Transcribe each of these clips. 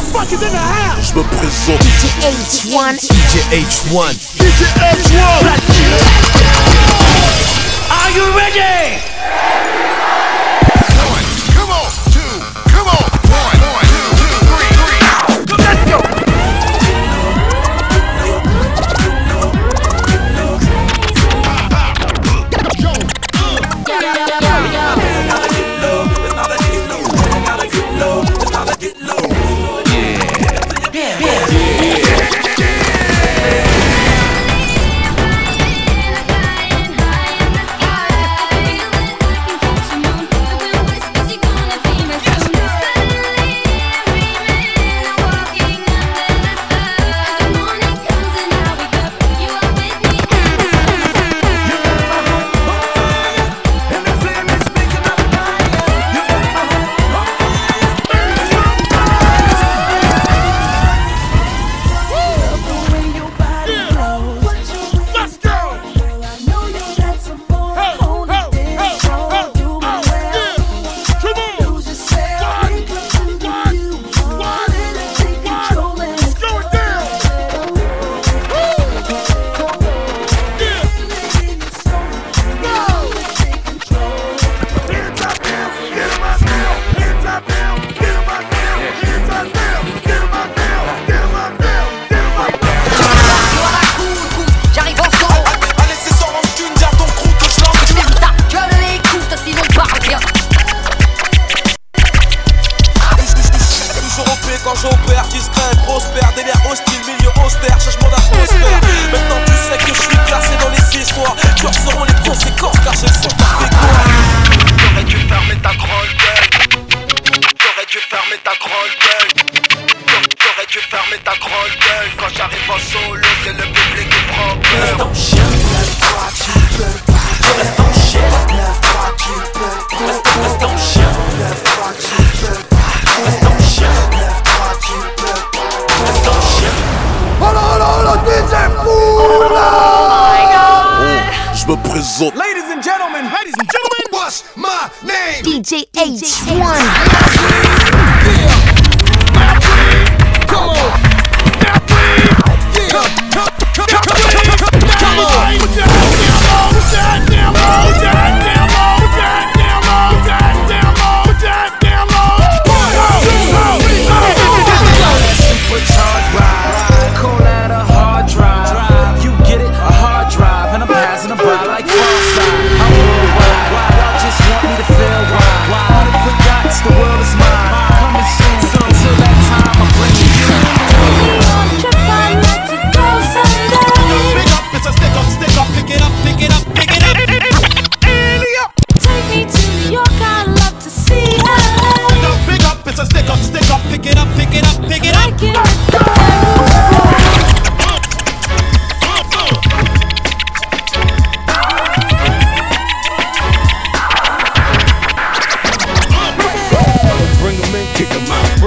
motherfuckers in the house. Je me présente. DJ H1. DJ H1. DJ H1. Are you ready? Milieu austère, changement d'atmosphère. Maintenant tu sais que je suis classé dans les histoires. Tu en sauras les conséquences car j'ai le parfait T'aurais dû fermer ta grande gueule. T'aurais dû fermer ta grande gueule. T'aurais dû fermer ta grande gueule. Quand j'arrive en solo, c'est le public qui prend peur. Me présente. Ladies and gentlemen, ladies and gentlemen, What's my name? DJ H1.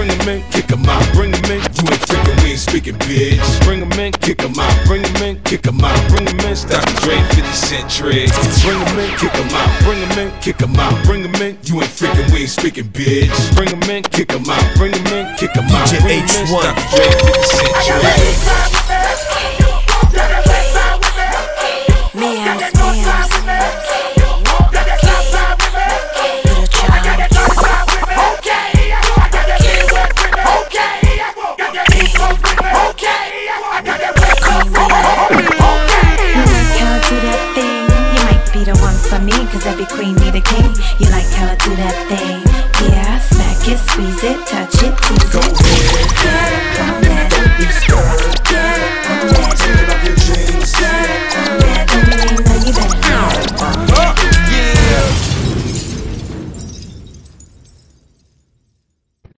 Bring 'em in, kick 'em out. Bring 'em in, you ain't freaking, we ain't speaking, bitch. Bring 'em in, kick 'em out. Bring 'em in, kick 'em out. Bring 'em in, Dr. Dre, 50 Cent Trey. Bring 'em in, kick 'em out. Bring 'em in, kick 'em out. Bring 'em in, you ain't freaking, we ain't speaking, bitch. Bring 'em in, kick 'em out. Bring 'em in, kick 'em out. Bring 'em in, H1. Dr. Dre, the queen, need a king. You like how I do that thing? Yeah, smack it, squeeze it.